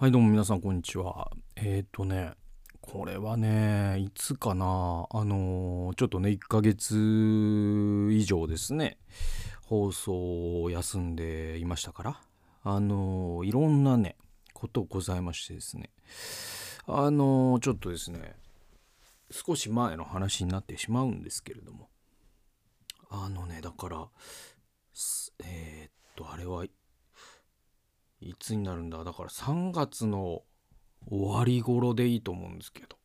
はいどうも皆さんこんにちは。えっ、ー、とねこれはねいつかなあのー、ちょっとね1ヶ月以上ですね放送を休んでいましたからあのー、いろんなねことございましてですねあのちょっとですね少し前の話になってしまうんですけれどもあのねだからえっとあれはいつになるんだ？だから3月の終わり頃でいいと思うんですけど。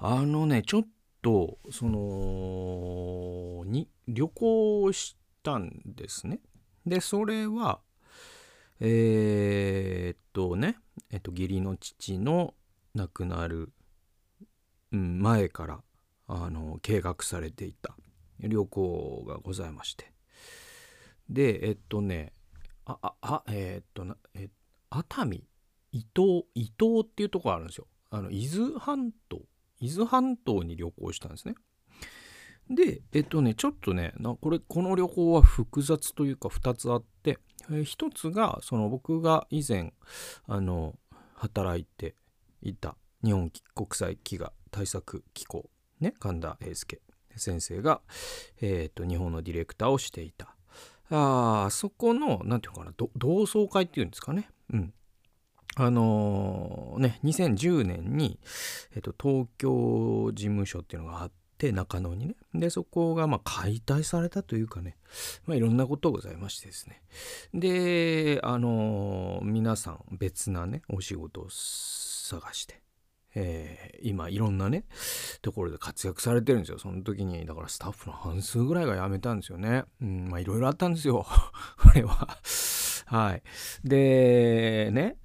あのねちょっとそのに旅行したんですね。でそれはえー、っとねえっと義理の父の亡くなる、前からあの計画されていた旅行がございまして。でえっとねあ、あ、えー、っとな、え熱海、伊東、伊東っていうとこあるんですよ。あの、伊豆半島、伊豆半島に旅行したんですね。で、えっとね、ちょっとね、なこれ、この旅行は複雑というか2つあって、えー、1つが、その僕が以前、あの、働いていた日本国際飢餓対策機構、ね、神田英介先生が、えー、と、日本のディレクターをしていたあそこの何て言うかな同窓会っていうんですかね。うん。あのー、ね2010年に、えっと、東京事務所っていうのがあって中野にね。でそこがま解体されたというかね、まあ、いろんなことございましてですね。であのー、皆さん別なねお仕事を探して。えー、今いろんなねところで活躍されてるんですよ。その時にだからスタッフの半数ぐらいが辞めたんですよね。うんまあいろいろあったんですよ。これは。はい。でね。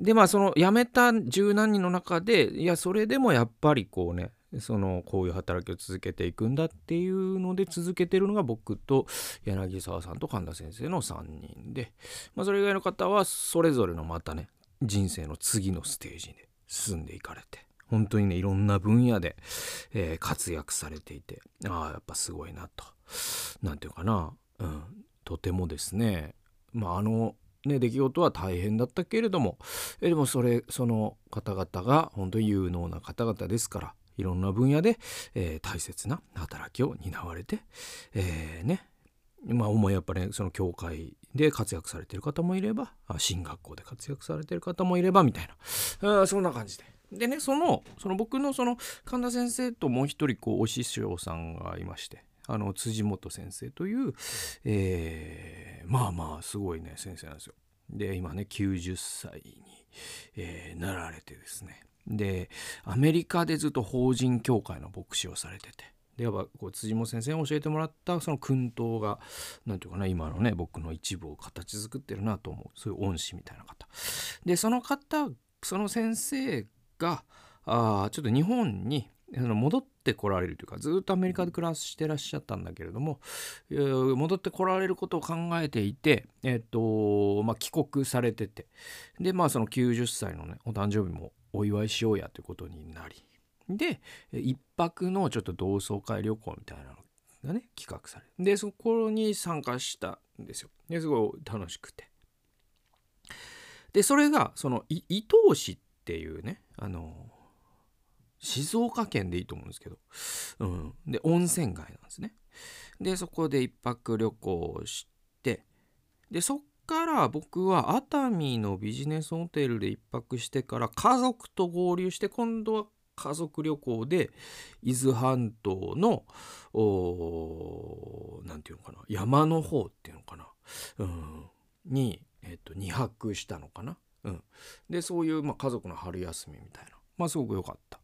でまあその辞めた十何人の中でいやそれでもやっぱりこうねそのこういう働きを続けていくんだっていうので続けてるのが僕と柳沢さんと神田先生の3人で、まあ、それ以外の方はそれぞれのまたね人生の次のステージで進んでいかれて本当にねいろんな分野で、えー、活躍されていてああやっぱすごいなと。何て言うかな、うん、とてもですね。まああのね出来事は大変だったけれどもえでもそれその方々が本当に有能な方々ですからいろんな分野で、えー、大切な働きを担われて、えー、ねまあ主にやっぱり、ね、その教会で活躍されてる方もいれば進学校で活躍されてる方もいればみたいなあそんな感じで。でねそのその僕のその神田先生ともう一人こうお師匠さんがいましてあの辻元先生という、えー、まあまあすごいね先生なんですよ。で今ね90歳に、えー、なられてですねでアメリカでずっと法人協会の牧師をされててでやっぱ辻本先生に教えてもらったその訓導が何て言うかな今のね僕の一部を形作ってるなと思う。そういう恩師みたいな方。でその方その先生があちょっと日本に戻ってこられるというかずっとアメリカで暮らしてらっしゃったんだけれども戻ってこられることを考えていて、えっとまあ、帰国されてて。でまあその90歳のねお誕生日もお祝いしようやということになりで一泊のちょっと同窓会旅行みたいなのがね企画されでそこに参加したんですよ。ですごい楽しくて。でそれがその伊東市っていうねあの静岡県でいいと思うんですけど、うん、で温泉街なんですね。でそこで一泊旅行をしてでそっから僕は熱海のビジネスホテルで一泊してから家族と合流して今度は家族旅行で伊豆半島の何て言うのかな山の方っていうのかな、うん、に、えっと、2泊したのかな。うん、でそういう、まあ、家族の春休みみたいな。まあすごく良かった。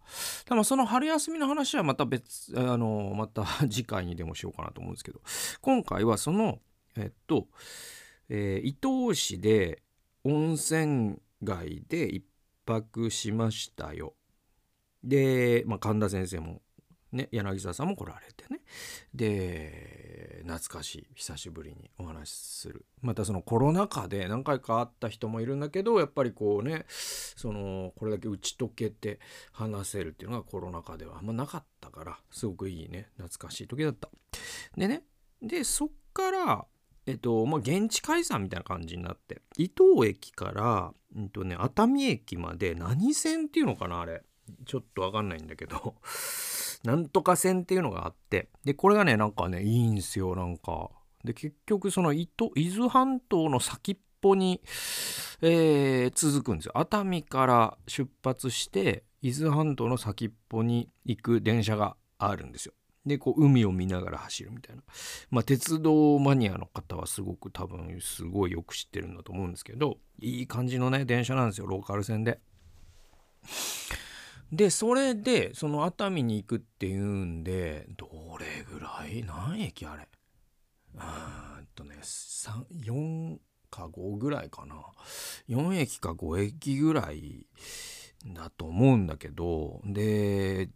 でもその春休みの話はまた別、あの、また 次回にでもしようかなと思うんですけど、今回はその、えっと、えー、伊東市で温泉街で一泊しましたよ。で、まあ、神田先生も、ね、柳沢さんも来られてね。で懐かしい久しぶりにお話しする。またそのコロナ禍で何回か会った人もいるんだけどやっぱりこうねそのこれだけ打ち解けて話せるっていうのがコロナ禍ではあんまなかったからすごくいいね懐かしい時だった。でねでそっからえっとまあ、現地解散みたいな感じになって伊東駅からうんとね熱海駅まで何線っていうのかなあれ。ちょっとわかんないんだけど なんとか線っていうのがあってでこれがねなんかねいいんすよなんか。で結局その伊豆半島の先っぽに、えー、続くんですよ。熱海から出発して伊豆半島の先っぽに行く電車があるんですよ。でこう海を見ながら走るみたいな。まあ鉄道マニアの方はすごく多分すごいよく知ってるんだと思うんですけどいい感じのね電車なんですよローカル線で。でそれでその熱海に行くっていうんでどれぐらい？何駅あれ？うんとね4か5ぐらいかな。4駅か5駅ぐらいだと思うんだけどで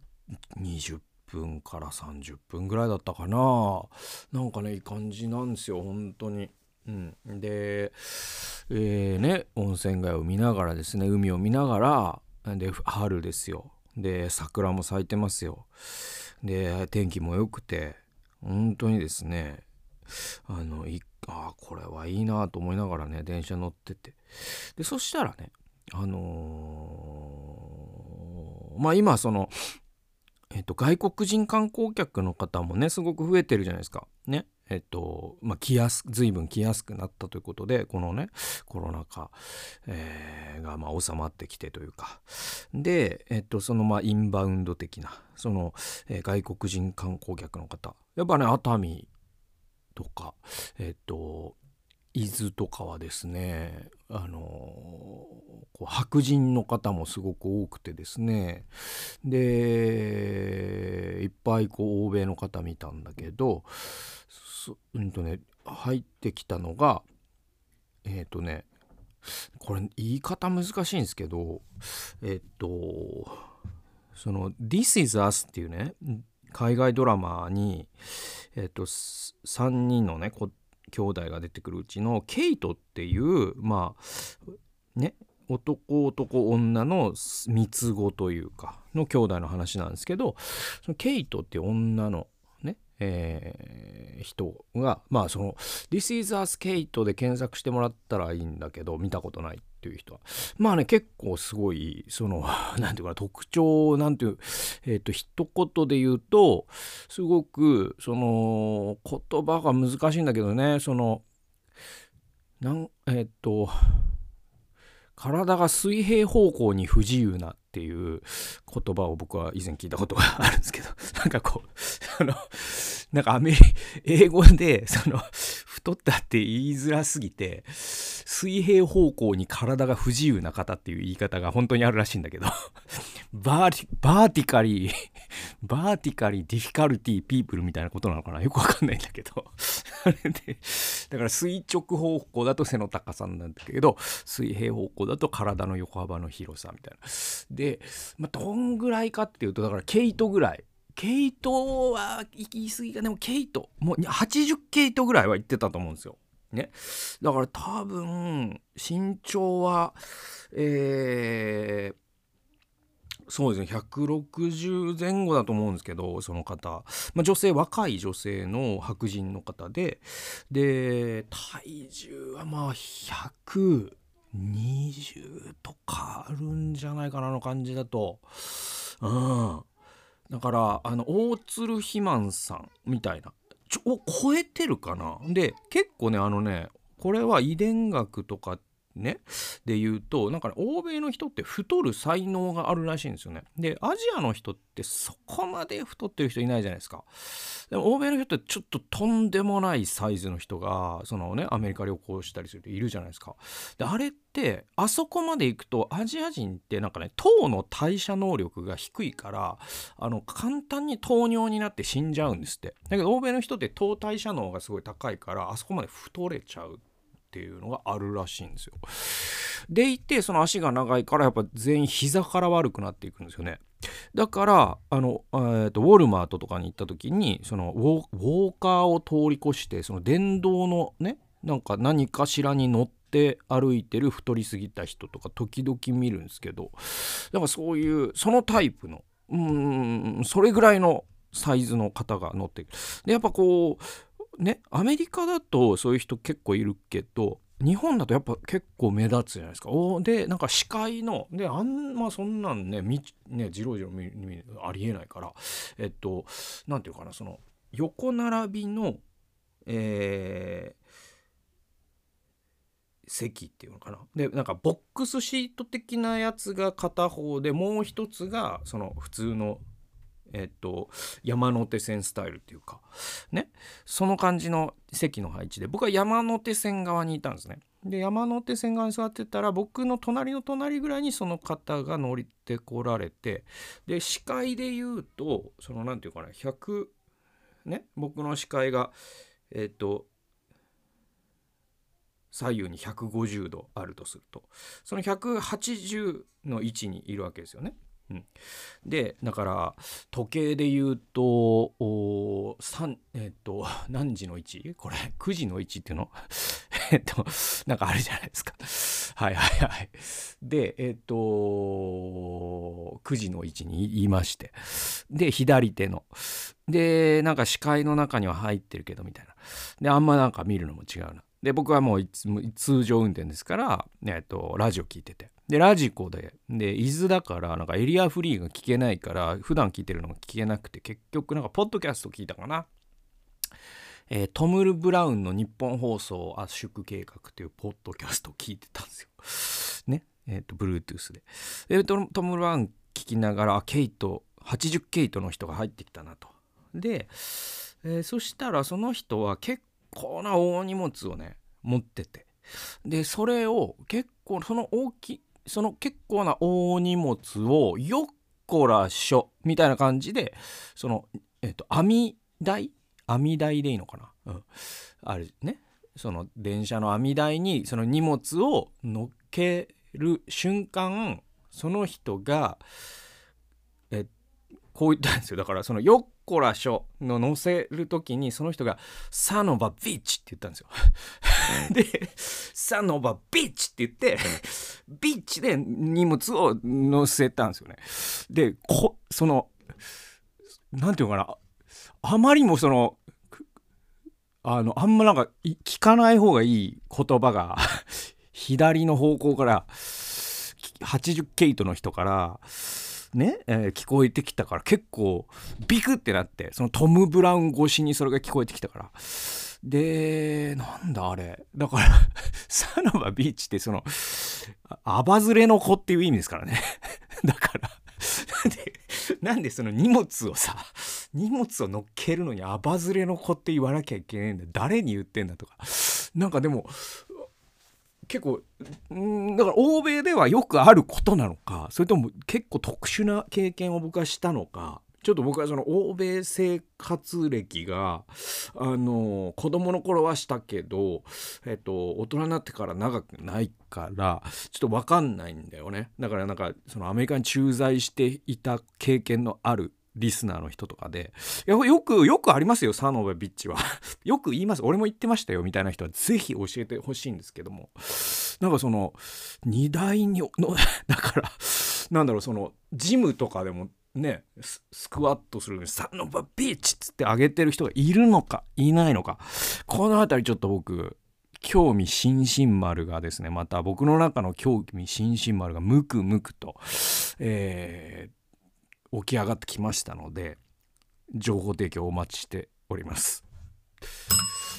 20分から30分ぐらいだったかな。なんかねいい感じなんですよ本当に。うん、で、えー、ね温泉街を見ながらですね海を見ながらで春ですよで桜も咲いてますよで天気も良くて本当にですねあのいあこれはいいなと思いながらね電車乗っててでそしたらねあのー、まあ今そのえっと、外国人観光客の方もねすごく増えてるじゃないですか。ね。えっとまあ、来やす随分来やすくなったということでこのねコロナ禍、えー、がまあ収まってきてというか。で、えっと、そのまあインバウンド的なその、えー、外国人観光客の方。やっぱね熱海とかえっと伊豆とかはですねあのこう白人の方もすごく多くてですね。でいっぱいこう欧米の方見たんだけどうんとね入ってきたのがえっ、ー、とねこれ言い方難しいんですけどえっ、とその「This is Us」っていうね海外ドラマに、えっ、と3人のね兄弟が出てくるうちのケイトっていうまあね男男女の三つ子というかの兄弟の話なんですけどそのケイトって女のね、えー、人がまあその「This is Us Kate」で検索してもらったらいいんだけど見たことないっていう人は。まあね結構すごいその 何て言うかな特徴なんていうえっ、ー、と一言で言うとすごくその言葉が難しいんだけどねそのなんえっ、ー、と体が水平方向に不自由なっていう言葉を僕は以前聞いたことがあるんですけど なんかこうあのなんかアメリ英語でその太ったって言いづらすぎて水平方向に体が不自由な方っていう言い方が本当にあるらしいんだけど。バーティバーティカリー バーティカリーディフィカルティーピープルみたいなことなのかな？よくわかんないんだけど。あれでだから垂直方向だと背の高さなんだけど水平方向だと体の横幅の広さみたいな。で、まあ、どんぐらいかっていうとだから毛糸ぐらい。毛糸は行き過ぎか。でも毛糸もう80毛糸ぐらいは行ってたと思うんですよ。ね。だから多分身長はえー、そうですね160前後だと思うんですけどその方、まあ、女性若い女性の白人の方でで体重はまあ120とかあるんじゃないかなの感じだと。うん。だからあの大鶴肥満さんみたいな超えてるかな。で結構ねあのねこれは遺伝学とかね。で言うとなんかね欧米の人って太る才能があるらしいんですよね。でアジアの人ってそこまで太ってる人いないじゃないですか。でも欧米の人ってちょっととんでもないサイズの人がそのねアメリカ旅行したりするといるじゃないですか。であれってあそこまで行くとアジア人ってなんかね糖の代謝能力が低いからあの簡単に糖尿になって死んじゃうんですって。だけど欧米の人って糖代謝能がすごい高いからあそこまで太れちゃう。っていうのがあるらしいんですよ。でいてその足が長いからやっぱ全員膝から悪くなっていくんですよね。だからあの、えーと、ウォルマートとかに行った時にそのウォーカーを通り越してその電動のねなんか何かしらに乗って歩いてる太りすぎた人とか時々見るんですけどだからそういうそのタイプのうんそれぐらいのサイズの方が乗ってるでやっぱこうねアメリカだとそういう人結構いるけど日本だとやっぱ結構目立つじゃないですか。おでなんか視界のであんまそんなんねみねじろじろ見見ありえないからえっと何て言うかなその横並びのえー席っていうのかなでなんかボックスシート的なやつが片方でもう一つがその普通のえっと山手線スタイルっていうかねその感じの席の配置で僕は山手線側にいたんですね。で山手線側に座ってたら僕の隣の隣ぐらいにその方が乗りてこられてで視界で言うとその何て言うかな100ね僕の視界がえっと左右に150度あるとするとその180の位置にいるわけですよね。でだから時計で言うとおえっ、と 何時の位置？これ 9時の位置っていうの？えっとなんかあるじゃないですか。はいはいはい。でえっ、と9時の位置にいまして。で左手の。でなんか視界の中には入ってるけどみたいな。であんまなんか見るのも違うな。で僕はもう通常運転ですから、えっと、ラジオ聞いててでラジコでで伊豆だからなんかエリアフリーが聞けないから普段聞いてるのが聞けなくて結局なんかポッドキャスト聞いたかな。えー、トムル・ブラウンの日本放送圧縮計画というポッドキャスト聞いてたんですよ。ね。えっ、ー、と、Bluetooth で。でトム・ブラウン聞きながら、ケイト、80ケイトの人が入ってきたなと。で、えー、そしたらその人は結構な大荷物をね持ってて。でそれを結構その大きその結構な大荷物をよっこらしょみたいな感じでそのえっ、と網台？網台でいいのかな、うん、あれね。その電車の網台にその荷物を乗っける瞬間その人がえこう言ったんですよ。だからそのよっこらしょの載せる時にその人がサノバビーチって言ったんですよ。でサノバビーチって言ってビーチで荷物を載せたんですよね。でこその何て言うのかなあまりにもそのあのあんまなんか聞かない方がいい言葉が 左の方向から80ケイトの人からね、えー、聞こえてきたから結構ビクってなってそのトム・ブラウン越しにそれが聞こえてきたから。でなんだあれ。だから サノバビーチってそのアバズレの子っていう意味ですからね。だから なんでなんでその荷物をさ荷物を乗っけるのにアバズレの子って言わなきゃいけないんだ。誰に言ってんだとか。なんかでも結構だから欧米ではよくあることなのかそれとも結構特殊な経験を僕はしたのかちょっと僕はその欧米生活歴があの子供の頃はしたけど、えっと、大人になってから長くないからちょっと分かんないんだよね。だからなんかそのアメリカに駐在していた経験のあるリスナーの人とかで、よく、よくありますよ、サノベビッチは。よく言います。俺も言ってましたよ、みたいな人はぜひ教えてほしいんですけども。なんかその、荷台に の、だから、なんだろう、その、ジムとかでもね、スクワットするのに、サノバビッチっつってあげてる人がいるのか、いないのか。この辺りちょっと僕、興味津々丸がですねまた僕の中の興味津々丸がムクムクと、え起き上がってきましたので情報提供をお待ちしております。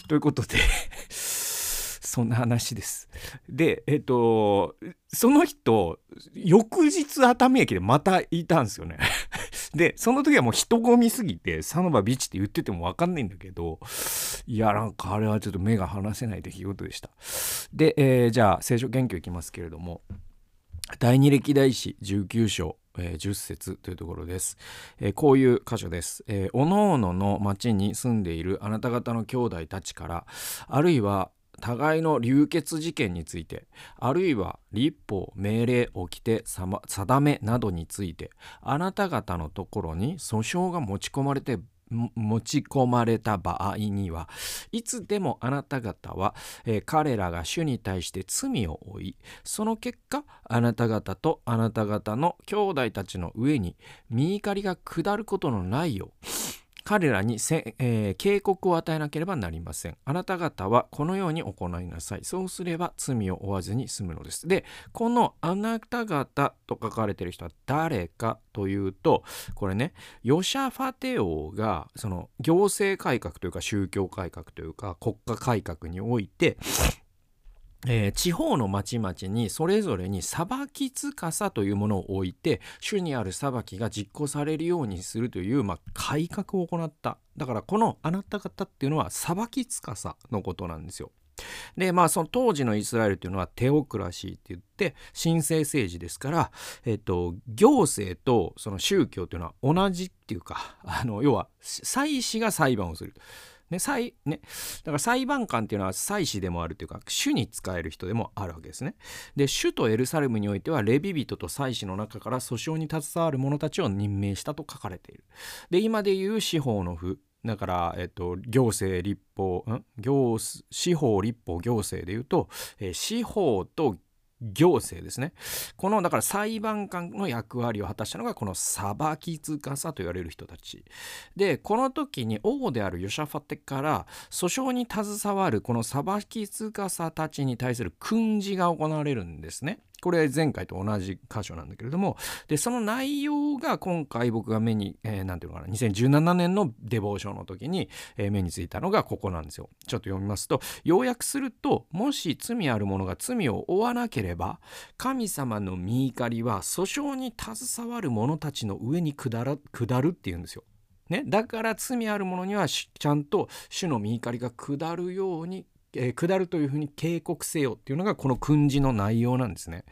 ということで そんな話です。で、えっと、その人、翌日熱海駅でまたいたんですよね。で、その時はもう人混みすぎて、サノバビーチって言っててもわかんないんだけど、いや、なんかあれはちょっと目が離せない出来事でした。で、えー、じゃあ、聖書研究いきますけれども、第二歴代史19章えー、10節というところです、えー、こういう箇所です、えー、おのおのの町に住んでいるあなた方の兄弟たちからあるいは互いの流血事件についてあるいは立法命令掟定めなどについてあなた方のところに訴訟が持ち込まれて持ち込まれた場合にはいつでもあなた方は、えー、彼らが主に対して罪を負いその結果あなた方とあなた方の兄弟たちの上に身怒りが下ることのないよう彼らにえー、警告を与えなければなりません。あなた方はこのように行いなさい。そうすれば罪を負わずに済むのです。でこのあなた方と書かれている人は誰かというとこれねヨシャファテ王がその行政改革というか宗教改革というか国家改革においてえー、地方の町々にそれぞれに裁きつかさというものを置いて主にある裁きが実行されるようにするという、まあ、改革を行っただからこのあなた方っていうのは裁きつかさのことなんですよ。でまあその当時のイスラエルっていうのはテオクラシーって言って神聖政治ですから、えっと、行政とその宗教っていうのは同じっていうかあの要は祭司が裁判をする。ね裁ね、だから裁判官っていうのは祭司でもあるというか主に仕える人でもあるわけですね。で首都エルサレムにおいてはレビ人と祭司の中から訴訟に携わる者たちを任命したと書かれている。で今でいう司法の府だから、えっと、行政立法ん？行司法立法行政でいうと、えー、司法と行政ですね。このだから裁判官の役割を果たしたのがこの裁き通過さと言われる人たち。でこの時に王であるヨシャファテから訴訟に携わるこの裁き通過さたちに対する訓示が行われるんですね。これ前回と同じ箇所なんだけれどもでその内容が今回僕が目に何、えー、ていうのかな2017年のデボーションの時に、えー、目についたのがここなんですよ。ちょっと読みますと要約するともし罪ある者が罪を負わなければ神様の見怒りは訴訟に携わる者たちの上に下る下るっていうんですよ。ね、だから罪ある者にはちゃんと主の見怒りが下るようにえー、下るというふうに警告せよっていうのがこの訓示の内容なんですね。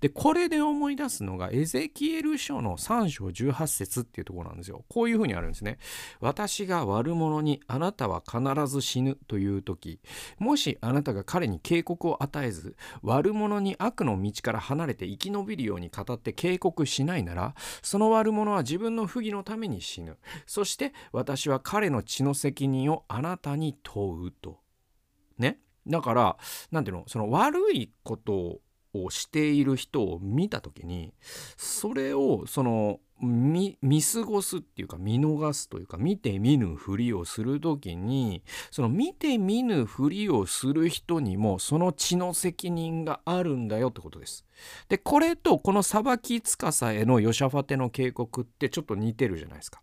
でこれで思い出すのがエゼキエル書の3章18節っていうところなんですよ。こういうふうにあるんですね。私が悪者にあなたは必ず死ぬという時もしあなたが彼に警告を与えず悪者に悪の道から離れて生き延びるように語って警告しないならその悪者は自分の不義のために死ぬ。そして私は彼の血の責任をあなたに問うと。ねだから何ていうのその悪いことをしている人を見た時にそれをその見過ごすっていうか見逃すというか見て見ぬふりをする時にその見て見ぬふりをする人にもその血の責任があるんだよってことです。でこれとこの裁き司へのヨシャファテの警告ってちょっと似てるじゃないですか。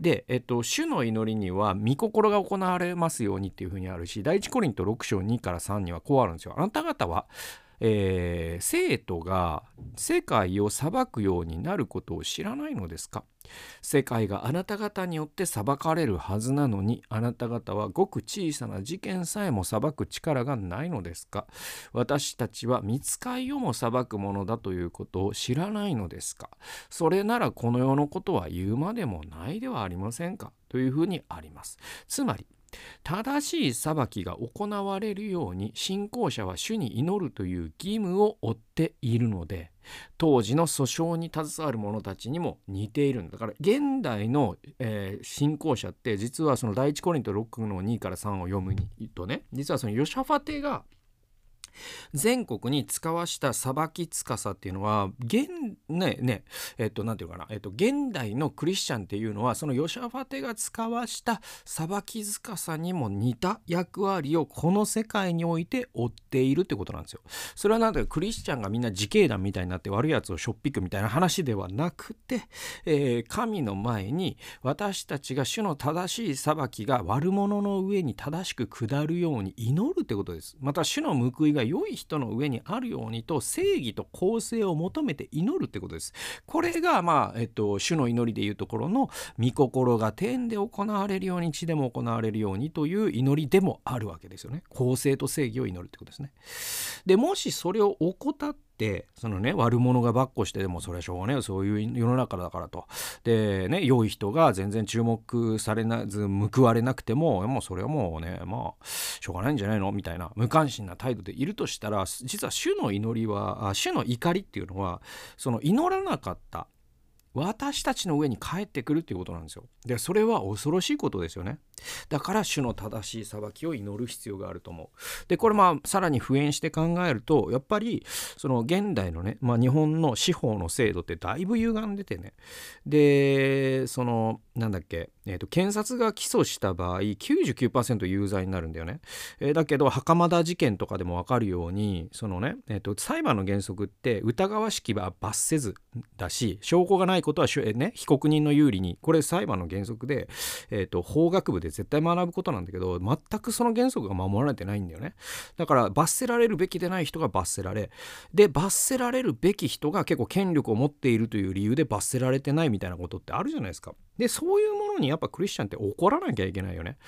で、えっと、主の祈りには御心が行われますようにっていうふうにあるし第一コリント6章2から3にはこうあるんですよ。あなた方はえー、生徒が世界を裁くようになることを知らないのですか？世界があなた方によって裁かれるはずなのにあなた方はごく小さな事件さえも裁く力がないのですか？私たちは見つかいをも裁くものだということを知らないのですか？それならこの世のことは言うまでもないではありませんか？というふうにあります。つまり正しい裁きが行われるように信仰者は主に祈るという義務を負っているので当時の訴訟に携わる者たちにも似ているんだ。から現代の、えー、信仰者って実はその第一コリント6の2から3を読むとね実はそのヨシャファテが全国に使わした裁き司っていうのは現ねねえっと何て言うかな、えっと、現代のクリスチャンっていうのはそのヨシャファテが使わした裁き司にも似た役割をこの世界において負っているってことなんですよ。それはなんだかクリスチャンがみんな自警団みたいになって悪いやつをしょっぴくみたいな話ではなくて、えー、神の前に私たちが主の正しい裁きが悪者の上に正しく下るように祈るってことです。また主の報いがが良い人の上にあるようにと正義と公正を求めて祈るってことです。これがまあ、えっと、主の祈りでいうところの御心が天で行われるように地でも行われるようにという祈りでもあるわけですよね。公正と正義を祈るってことですね。でもしそれを怠ってってそのね悪者がばっこしてでもそれはしょうがねそういう世の中だからとでね良い人が全然注目されなず報われなくてももうそれはもうねまあしょうがないんじゃないの？みたいな無関心な態度でいるとしたら実は主の祈りは主の怒りっていうのはその祈らなかった私たちの上に帰ってくるっていうことなんですよ。でそれは恐ろしいことですよね。だから主の正しい裁きを祈る必要があると思う。でこれまあさらに普遍して考えるとやっぱりその現代のね、まあ、日本の司法の制度ってだいぶ歪んでてねでそのなんだっけ、えーと、検察が起訴した場合99%有罪になるんだよね。えー、だけど袴田事件とかでも分かるようにそのね、えーと、裁判の原則って疑わしきは罰せずだし証拠がないことは、ね、被告人の有利にこれ裁判の原則で、えーと法学部で絶対学ぶことなんだけど全くその原則が守られてないんだよね。だから罰せられるべきでない人が罰せられで罰せられるべき人が結構権力を持っているという理由で罰せられてないみたいなことってあるじゃないですか。でそういうものにやっぱクリスチャンって怒らなきゃいけないよね。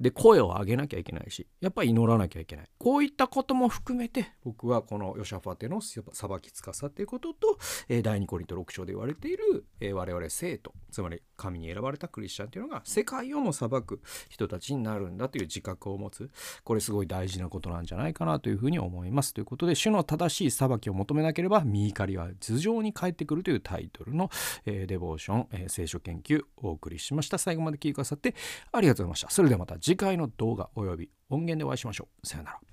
で声を上げなきゃいけないしやっぱ祈らなきゃいけない。こういったことも含めて僕はこのヨシャファテの裁きつかさっていうことと、えー、第2コリント6章で言われている、えー、我々生徒つまり神に選ばれたクリスチャンっていうのが世界をも裁く人たちになるんだという自覚を持つ。これすごい大事なことなんじゃないかなというふうに思います。ということで主の正しい裁きを求めなければ見怒りは頭上に帰ってくるというタイトルの、えー、デボーション、え、聖書研究お送りしました。最後まで聞いてくださってありがとうございました。それではまた次回の動画および音源でお会いしましょう。さようなら。